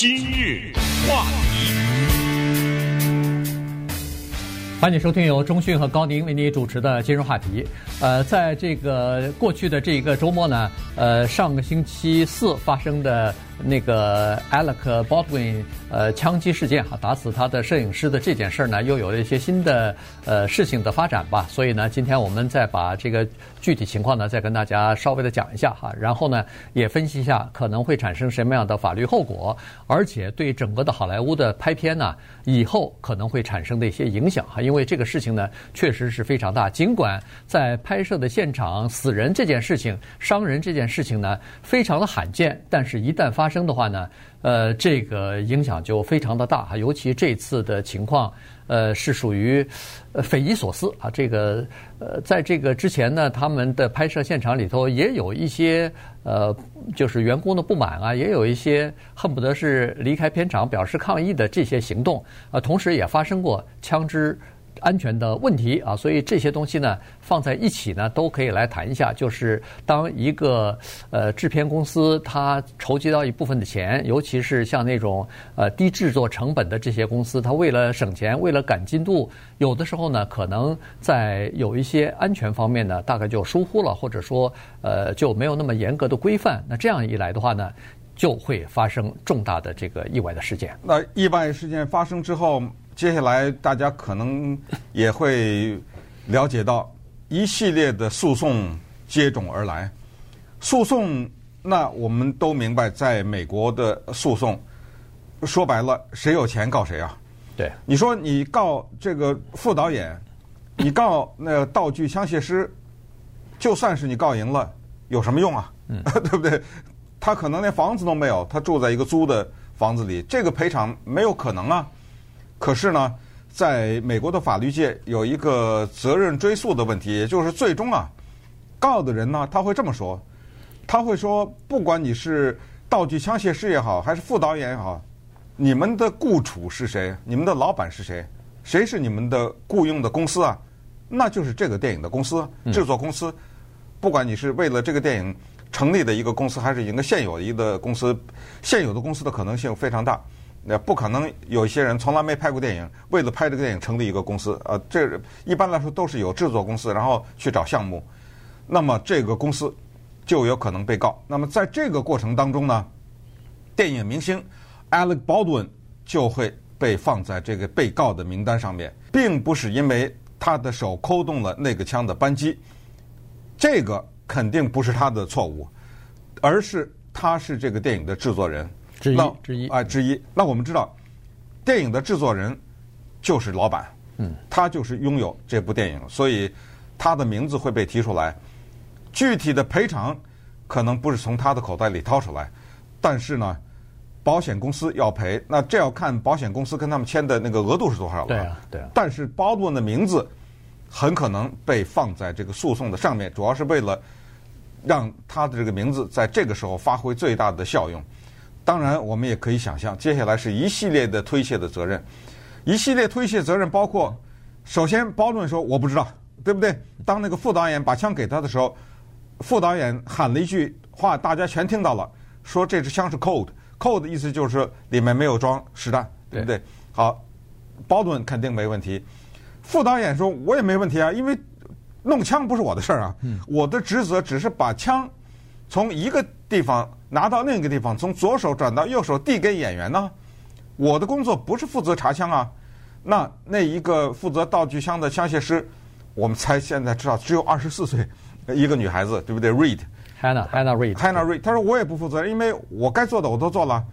今日话题，欢迎收听由中讯和高宁为您主持的今日话题。呃，在这个过去的这一个周末呢，呃，上个星期四发生的。那个 Alec Baldwin 呃枪击事件哈，打死他的摄影师的这件事儿呢，又有了一些新的呃事情的发展吧。所以呢，今天我们再把这个具体情况呢，再跟大家稍微的讲一下哈。然后呢，也分析一下可能会产生什么样的法律后果，而且对整个的好莱坞的拍片呢，以后可能会产生的一些影响哈。因为这个事情呢，确实是非常大。尽管在拍摄的现场死人这件事情、伤人这件事情呢，非常的罕见，但是一旦发生的话呢，呃，这个影响就非常的大哈，尤其这次的情况，呃，是属于匪夷所思啊。这个呃，在这个之前呢，他们的拍摄现场里头也有一些呃，就是员工的不满啊，也有一些恨不得是离开片场表示抗议的这些行动啊，同时也发生过枪支。安全的问题啊，所以这些东西呢放在一起呢都可以来谈一下。就是当一个呃制片公司它筹集到一部分的钱，尤其是像那种呃低制作成本的这些公司，它为了省钱，为了赶进度，有的时候呢可能在有一些安全方面呢大概就疏忽了，或者说呃就没有那么严格的规范。那这样一来的话呢，就会发生重大的这个意外的事件。那意外事件发生之后。接下来大家可能也会了解到一系列的诉讼接踵而来。诉讼，那我们都明白，在美国的诉讼，说白了，谁有钱告谁啊？对，你说你告这个副导演，你告那个道具枪械师，就算是你告赢了，有什么用啊？嗯，对不对？他可能连房子都没有，他住在一个租的房子里，这个赔偿没有可能啊。可是呢，在美国的法律界有一个责任追诉的问题，也就是最终啊，告的人呢，他会这么说，他会说，不管你是道具枪械师也好，还是副导演也好，你们的雇主是谁？你们的老板是谁？谁是你们的雇佣的公司啊？那就是这个电影的公司，制作公司。不管你是为了这个电影成立的一个公司，还是一个现有的一个公司，现有的公司的可能性非常大。那不可能有一些人从来没拍过电影，为了拍这个电影成立一个公司，呃，这一般来说都是有制作公司，然后去找项目，那么这个公司就有可能被告。那么在这个过程当中呢，电影明星 Alec Baldwin 就会被放在这个被告的名单上面，并不是因为他的手扣动了那个枪的扳机，这个肯定不是他的错误，而是他是这个电影的制作人。之一那之一啊，之一。那我们知道，电影的制作人就是老板，嗯，他就是拥有这部电影，所以他的名字会被提出来。具体的赔偿可能不是从他的口袋里掏出来，但是呢，保险公司要赔。那这要看保险公司跟他们签的那个额度是多少了。对啊，对啊。但是鲍德温的名字很可能被放在这个诉讼的上面，主要是为了让他的这个名字在这个时候发挥最大的效用。当然，我们也可以想象，接下来是一系列的推卸的责任，一系列推卸责任包括，首先，包顿说我不知道，对不对？当那个副导演把枪给他的时候，副导演喊了一句话，大家全听到了，说这支枪是 cold，cold 的意思就是里面没有装实弹，对不对？好，包顿肯定没问题。副导演说，我也没问题啊，因为弄枪不是我的事儿啊，我的职责只是把枪从一个地方。拿到另一个地方，从左手转到右手递给演员呢？我的工作不是负责查枪啊。那那一个负责道具枪的枪械师，我们猜现在知道只有二十四岁，一个女孩子，对不对？Reed，Hannah Hannah Reed，Hannah Reed。她说我也不负责，因为我该做的我都做了。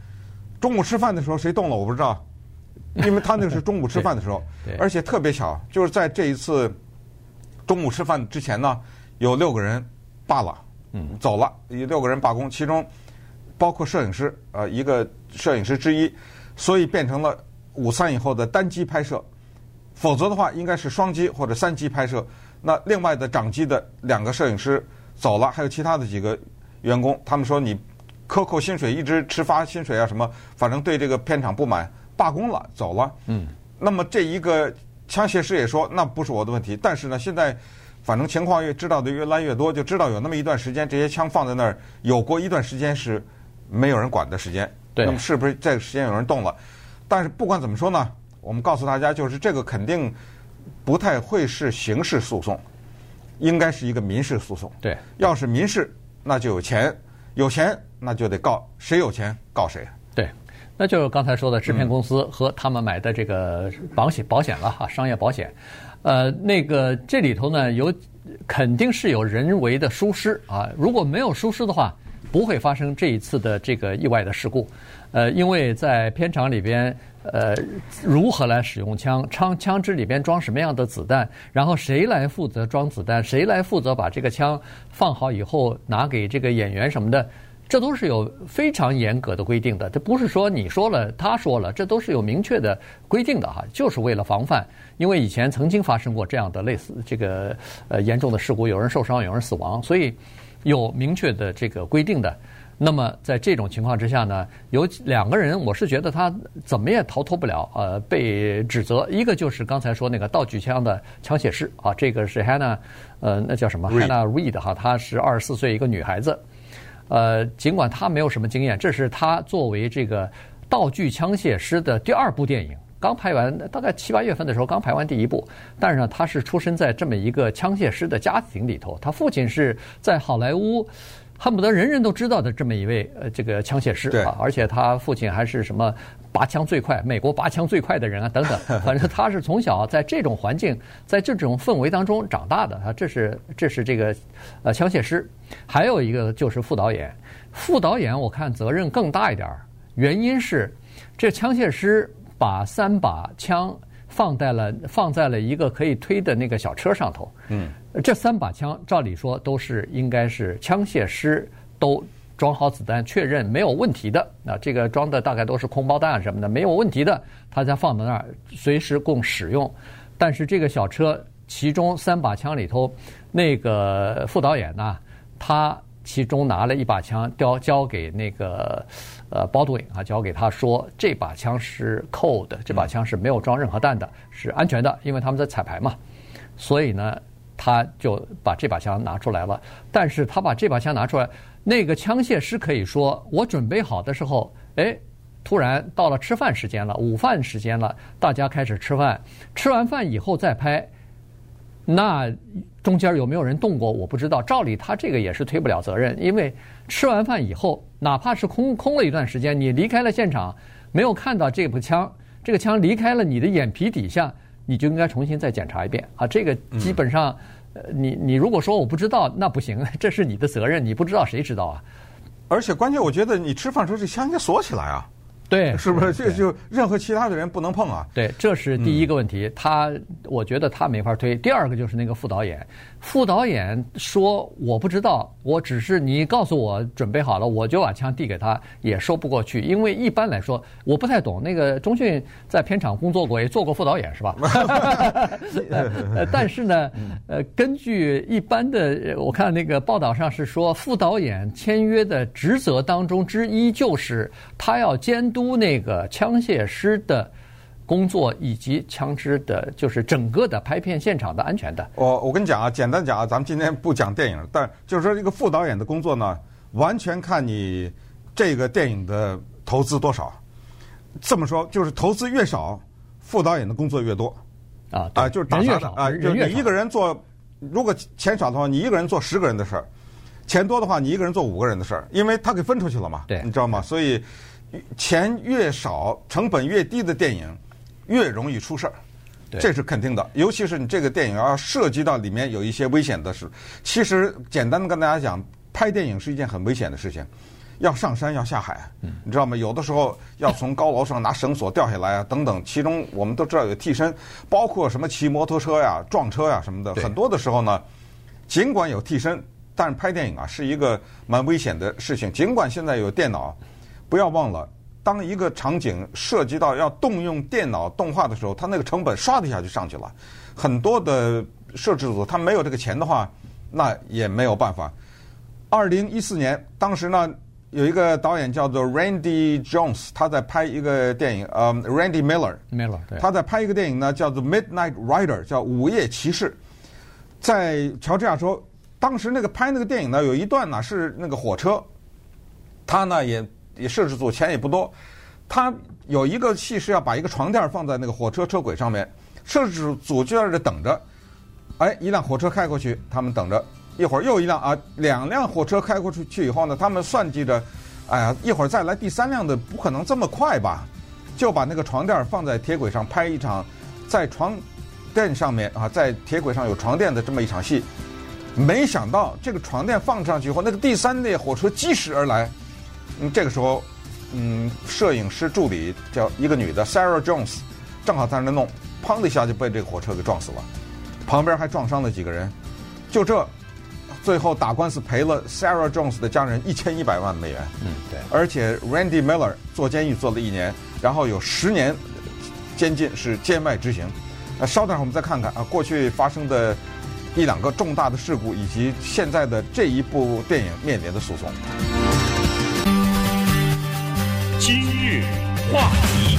中午吃饭的时候谁动了我不知道，因为他那个是中午吃饭的时候，而且特别巧，就是在这一次中午吃饭之前呢，有六个人罢了，嗯，走了，有六个人罢工，其中。包括摄影师，呃，一个摄影师之一，所以变成了午餐以后的单机拍摄，否则的话应该是双机或者三机拍摄。那另外的掌机的两个摄影师走了，还有其他的几个员工，他们说你克扣薪水，一直迟发薪水啊什么，反正对这个片场不满，罢工了，走了。嗯。那么这一个枪械师也说，那不是我的问题，但是呢，现在反正情况越知道的越来越多，就知道有那么一段时间，这些枪放在那儿，有过一段时间是。没有人管的时间，对那么是不是这个时间有人动了？但是不管怎么说呢，我们告诉大家，就是这个肯定不太会是刑事诉讼，应该是一个民事诉讼。对，要是民事，那就有钱，有钱那就得告，谁有钱告谁。对，那就是刚才说的制片公司和他们买的这个保险保险了哈，商业保险。呃，那个这里头呢，有肯定是有人为的疏失啊，如果没有疏失的话，不会发生这一次的这个意外的事故。呃，因为在片场里边，呃，如何来使用枪，枪枪支里边装什么样的子弹，然后谁来负责装子弹，谁来负责把这个枪放好以后拿给这个演员什么的，这都是有非常严格的规定的。这不是说你说了他说了，这都是有明确的规定的哈，就是为了防范。因为以前曾经发生过这样的类似这个呃严重的事故，有人受伤，有人死亡，所以有明确的这个规定的。那么在这种情况之下呢，有两个人，我是觉得他怎么也逃脱不了呃被指责。一个就是刚才说那个道具枪的枪械师啊，这个是 Hannah，呃，那叫什么 Hannah Reed 哈，她是二十四岁一个女孩子。呃，尽管他没有什么经验，这是他作为这个道具枪械师的第二部电影，刚拍完，大概七八月份的时候刚拍完第一部。但是呢，他是出生在这么一个枪械师的家庭里头，他父亲是在好莱坞。恨不得人人都知道的这么一位呃，这个枪械师啊，而且他父亲还是什么拔枪最快、美国拔枪最快的人啊，等等。反正他是从小在这种环境、在这种氛围当中长大的啊。这是这是这个呃枪械师，还有一个就是副导演。副导演我看责任更大一点儿，原因是这枪械师把三把枪放在了放在了一个可以推的那个小车上头。嗯。这三把枪，照理说都是应该是枪械师都装好子弹，确认没有问题的。那这个装的大概都是空包弹什么的，没有问题的，他才放在那儿，随时供使用。但是这个小车其中三把枪里头，那个副导演呢，他其中拿了一把枪，交交给那个呃 Baldwin 啊，交给他说，这把枪是 cold 的，这把枪是没有装任何弹的，是安全的，因为他们在彩排嘛。所以呢。他就把这把枪拿出来了，但是他把这把枪拿出来，那个枪械师可以说，我准备好的时候，哎，突然到了吃饭时间了，午饭时间了，大家开始吃饭，吃完饭以后再拍，那中间有没有人动过？我不知道。照理他这个也是推不了责任，因为吃完饭以后，哪怕是空空了一段时间，你离开了现场，没有看到这部枪，这个枪离开了你的眼皮底下。你就应该重新再检查一遍啊！这个基本上，呃，你你如果说我不知道，那不行，这是你的责任，你不知道谁知道啊？而且关键，我觉得你吃饭时候这枪应该锁起来啊。对，是不是？这就任何其他的人不能碰啊。对，这是第一个问题。他，我觉得他没法推。第二个就是那个副导演，副导演说我不知道，我只是你告诉我准备好了，我就把枪递给他，也说不过去。因为一般来说，我不太懂。那个钟迅在片场工作过，也做过副导演，是吧？呃，但是呢，呃，根据一般的，我看那个报道上是说，副导演签约的职责当中之一就是他要监督。那个枪械师的工作，以及枪支的，就是整个的拍片现场的安全的。我我跟你讲啊，简单讲啊，咱们今天不讲电影，但就是说这个副导演的工作呢，完全看你这个电影的投资多少。这么说，就是投资越少，副导演的工作越多。啊啊，就是打杂的啊，就你一个人做，如果钱少的话，你一个人做十个人的事儿；钱多的话，你一个人做五个人的事儿，因为他给分出去了嘛。对，你知道吗？所以。钱越少、成本越低的电影，越容易出事儿，这是肯定的。尤其是你这个电影要涉及到里面有一些危险的事。其实简单的跟大家讲，拍电影是一件很危险的事情，要上山要下海，你知道吗？有的时候要从高楼上拿绳索掉下来啊，等等。其中我们都知道有替身，包括什么骑摩托车呀、撞车呀什么的。很多的时候呢，尽管有替身，但是拍电影啊是一个蛮危险的事情。尽管现在有电脑。不要忘了，当一个场景涉及到要动用电脑动画的时候，它那个成本唰的一下就上去了。很多的摄制组他没有这个钱的话，那也没有办法。二零一四年，当时呢有一个导演叫做 Randy Jones，他在拍一个电影，呃，Randy Miller，Miller，他在拍一个电影呢，叫做 Midnight Rider，叫午夜骑士。在乔治亚州，当时那个拍那个电影呢，有一段呢是那个火车，他呢也。也摄制组钱也不多，他有一个戏是要把一个床垫放在那个火车车轨上面，摄制组就在这等着。哎，一辆火车开过去，他们等着，一会儿又一辆啊，两辆火车开过去去以后呢，他们算计着，哎呀，一会儿再来第三辆的，不可能这么快吧？就把那个床垫放在铁轨上拍一场，在床垫上面啊，在铁轨上有床垫的这么一场戏。没想到这个床垫放上去以后，那个第三列火车疾驶而来。嗯，这个时候，嗯，摄影师助理叫一个女的 Sarah Jones，正好在那弄，砰的一下就被这个火车给撞死了，旁边还撞伤了几个人。就这，最后打官司赔了 Sarah Jones 的家人一千一百万美元。嗯，对。而且 Randy Miller 坐监狱坐了一年，然后有十年监禁是监外执行。那稍等会儿我们再看看啊，过去发生的。一两个重大的事故，以及现在的这一部电影面临的诉讼。话题，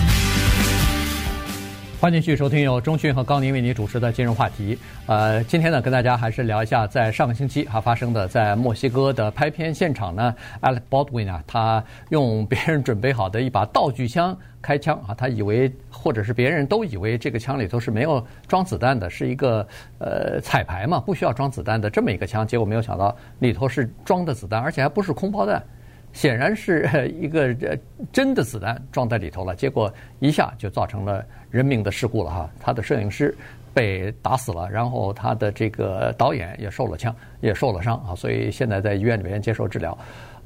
欢迎继续收听由中讯和高宁为您主持的《今日话题》。呃，今天呢，跟大家还是聊一下在上个星期还发生的在墨西哥的拍片现场呢，Alec Baldwin 啊，他用别人准备好的一把道具枪开枪啊，他以为。或者是别人都以为这个枪里头是没有装子弹的，是一个呃彩排嘛，不需要装子弹的这么一个枪，结果没有想到里头是装的子弹，而且还不是空包弹，显然是 一个真的子弹装在里头了，结果一下就造成了人命的事故了哈，他的摄影师被打死了，然后他的这个导演也受了枪，也受了伤啊，所以现在在医院里面接受治疗。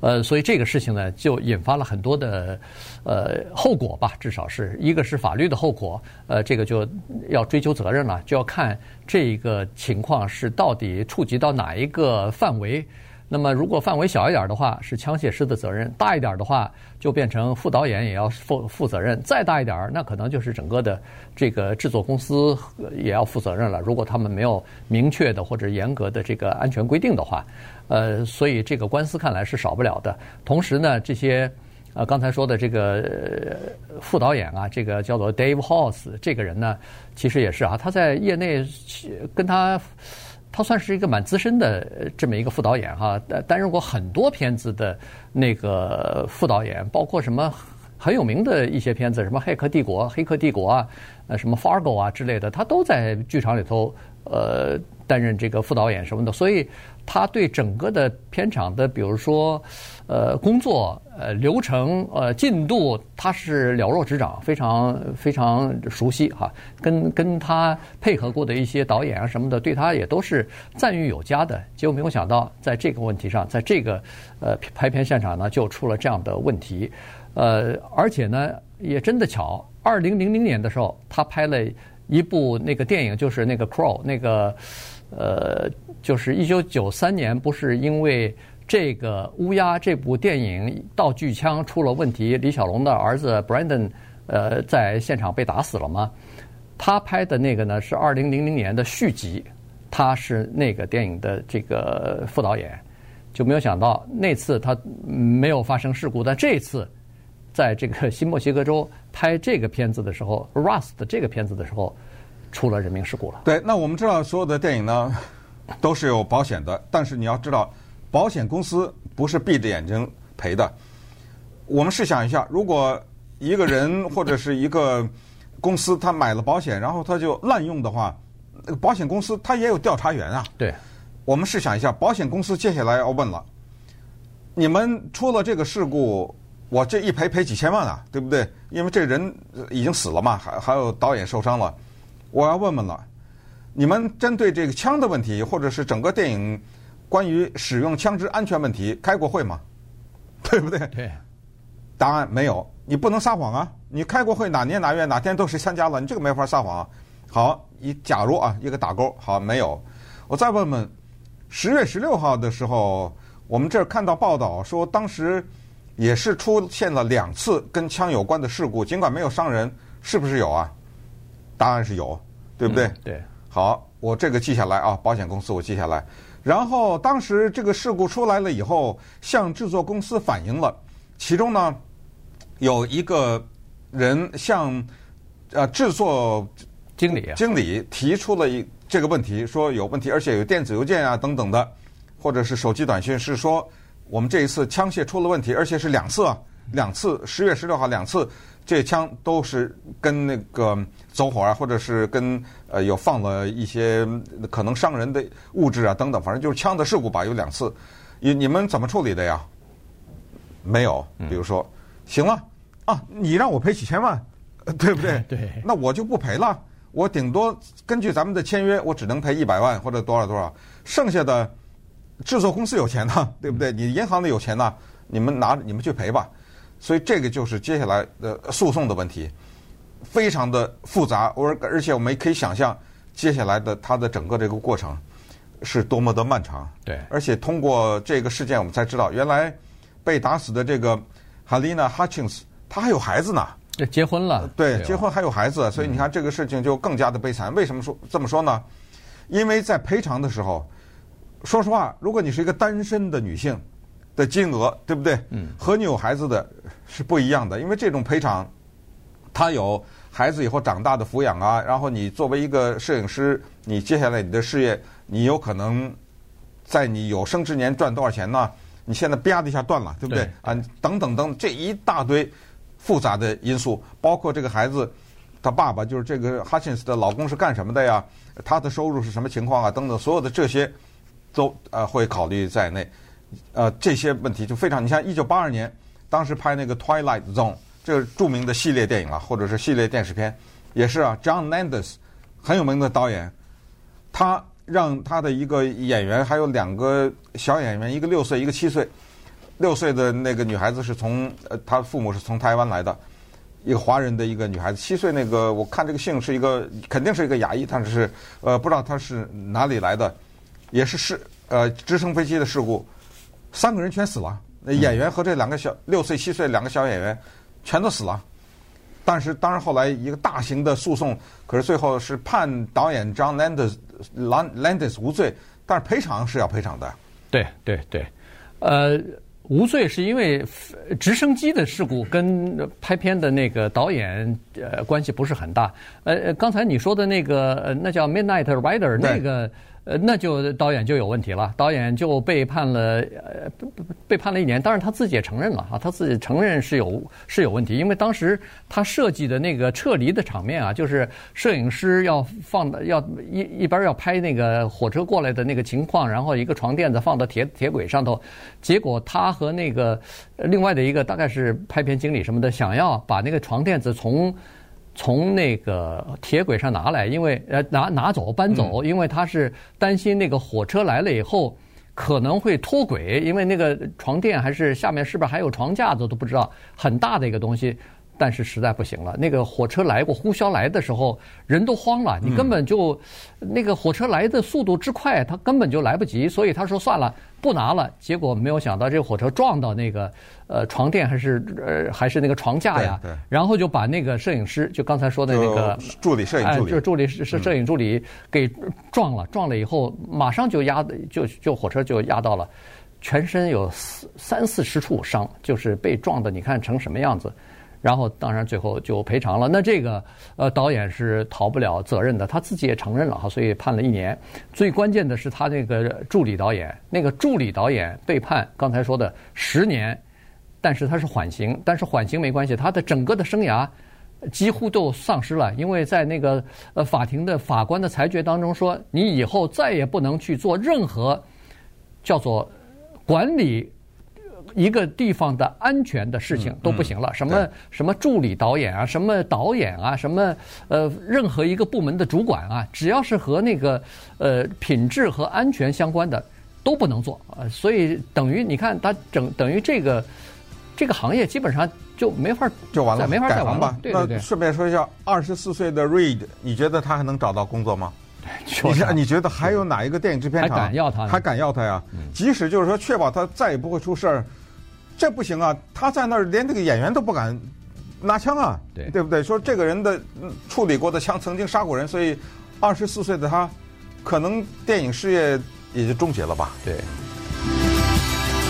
呃，所以这个事情呢，就引发了很多的呃后果吧，至少是一个是法律的后果，呃，这个就要追究责任了，就要看这个情况是到底触及到哪一个范围。那么，如果范围小一点的话，是枪械师的责任；大一点的话，就变成副导演也要负负责任；再大一点，那可能就是整个的这个制作公司也要负责任了。如果他们没有明确的或者严格的这个安全规定的话，呃，所以这个官司看来是少不了的。同时呢，这些呃刚才说的这个副导演啊，这个叫做 Dave Hause 这个人呢，其实也是啊，他在业内跟他。他算是一个蛮资深的这么一个副导演哈，担任过很多片子的那个副导演，包括什么很有名的一些片子，什么《黑客帝国》《黑客帝国》啊，呃，什么《Fargo》啊之类的，他都在剧场里头呃担任这个副导演什么的，所以。他对整个的片场的，比如说，呃，工作、呃，流程、呃，进度，他是了若指掌，非常非常熟悉哈。跟跟他配合过的一些导演啊什么的，对他也都是赞誉有加的。结果没有想到，在这个问题上，在这个呃拍片现场呢，就出了这样的问题。呃，而且呢，也真的巧，二零零零年的时候，他拍了一部那个电影，就是那个《Crow》那个。呃，就是一九九三年，不是因为这个乌鸦这部电影道具枪出了问题，李小龙的儿子 Brandon 呃在现场被打死了吗？他拍的那个呢是二零零零年的续集，他是那个电影的这个副导演，就没有想到那次他没有发生事故，但这次在这个新墨西哥州拍这个片子的时候，Rust 这个片子的时候。出了人命事故了。对，那我们知道所有的电影呢，都是有保险的，但是你要知道，保险公司不是闭着眼睛赔的。我们试想一下，如果一个人或者是一个公司他买了保险，然后他就滥用的话，那个保险公司他也有调查员啊。对，我们试想一下，保险公司接下来要问了，你们出了这个事故，我这一赔赔几千万啊，对不对？因为这人已经死了嘛，还还有导演受伤了。我要问问了，你们针对这个枪的问题，或者是整个电影关于使用枪支安全问题开过会吗？对不对？对。答案没有，你不能撒谎啊！你开过会，哪年哪月哪天都是参加了，你这个没法撒谎啊。好，你假如啊，一个打勾，好，没有。我再问问，十月十六号的时候，我们这儿看到报道说，当时也是出现了两次跟枪有关的事故，尽管没有伤人，是不是有啊？答案是有，对不对？嗯、对。好，我这个记下来啊，保险公司我记下来。然后当时这个事故出来了以后，向制作公司反映了，其中呢有一个人向呃制作经理经理提出了一这个问题，说有问题，而且有电子邮件啊等等的，或者是手机短信，是说我们这一次枪械出了问题，而且是两次啊，两次，十月十六号两次，这枪都是跟那个走火啊，或者是跟呃有放了一些可能伤人的物质啊等等，反正就是枪的事故吧，有两次。你你们怎么处理的呀？没有，比如说，行了啊，你让我赔几千万，对不对？对，那我就不赔了，我顶多根据咱们的签约，我只能赔一百万或者多少多少，剩下的制作公司有钱呢，对不对？你银行里有钱呢，你们拿你们去赔吧。所以这个就是接下来的诉讼的问题，非常的复杂，而而且我们也可以想象接下来的它的整个这个过程是多么的漫长。对，而且通过这个事件，我们才知道原来被打死的这个 Halina Hutchins，她还有孩子呢。结婚了。对，结婚还有孩子，所以你看这个事情就更加的悲惨。为什么说这么说呢？因为在赔偿的时候，说实话，如果你是一个单身的女性。的金额对不对？嗯，和你有孩子的是不一样的，因为这种赔偿，他有孩子以后长大的抚养啊，然后你作为一个摄影师，你接下来你的事业，你有可能在你有生之年赚多少钱呢？你现在啪的一下断了，对不对？啊，等等等，这一大堆复杂的因素，包括这个孩子，他爸爸就是这个哈钦斯的老公是干什么的呀？他的收入是什么情况啊？等等，所有的这些都呃会考虑在内。呃，这些问题就非常，你像一九八二年，当时拍那个《Twilight Zone》这著名的系列电影啊，或者是系列电视片，也是啊，John Landis 很有名的导演，他让他的一个演员还有两个小演员，一个六岁，一个七岁，六岁的那个女孩子是从呃，他父母是从台湾来的，一个华人的一个女孩子，七岁那个我看这个姓是一个肯定是一个亚裔，但是呃不知道他是哪里来的，也是事呃直升飞机的事故。三个人全死了，那演员和这两个小六岁七岁两个小演员全都死了。但是当然后来一个大型的诉讼，可是最后是判导演 John Landis Landis 无罪，但是赔偿是要赔偿的。对对对，呃，无罪是因为直升机的事故跟拍片的那个导演呃关系不是很大。呃，刚才你说的那个呃，那叫 Midnight Rider 那个。呃，那就导演就有问题了，导演就被判了，呃，被判了一年。当然他自己也承认了啊，他自己承认是有是有问题，因为当时他设计的那个撤离的场面啊，就是摄影师要放的要一一边要拍那个火车过来的那个情况，然后一个床垫子放到铁铁轨上头，结果他和那个另外的一个大概是拍片经理什么的，想要把那个床垫子从。从那个铁轨上拿来，因为呃拿拿走搬走，因为他是担心那个火车来了以后可能会脱轨，因为那个床垫还是下面是不是还有床架子都不知道，很大的一个东西。但是实在不行了，那个火车来过呼啸来的时候，人都慌了，你根本就那个火车来的速度之快，他根本就来不及，所以他说算了，不拿了。结果没有想到，这个火车撞到那个呃床垫还是呃还是那个床架呀，然后就把那个摄影师，就刚才说的那个助理摄影助理，就是助理摄摄影助理给撞了，撞了以后马上就压就就火车就压到了，全身有四三四十处伤，就是被撞的，你看成什么样子。然后，当然最后就赔偿了。那这个呃导演是逃不了责任的，他自己也承认了哈，所以判了一年。最关键的是他那个助理导演，那个助理导演被判刚才说的十年，但是他是缓刑，但是缓刑没关系，他的整个的生涯几乎都丧失了，因为在那个呃法庭的法官的裁决当中说，你以后再也不能去做任何叫做管理。一个地方的安全的事情都不行了，什么什么助理导演啊，什么导演啊，什么呃，任何一个部门的主管啊，只要是和那个呃品质和安全相关的都不能做啊。所以等于你看，他整等于这个这个行业基本上就没法就完了，没法再完了。对对对。顺便说一下，二十四岁的 Reed，你觉得他还能找到工作吗？你你觉得还有哪一个电影制片厂还敢要他？还敢要他呀？即使就是说确保他再也不会出事儿。这不行啊！他在那儿连这个演员都不敢拿枪啊，对对不对？说这个人的处理过的枪曾经杀过人，所以二十四岁的他，可能电影事业也就终结了吧？对。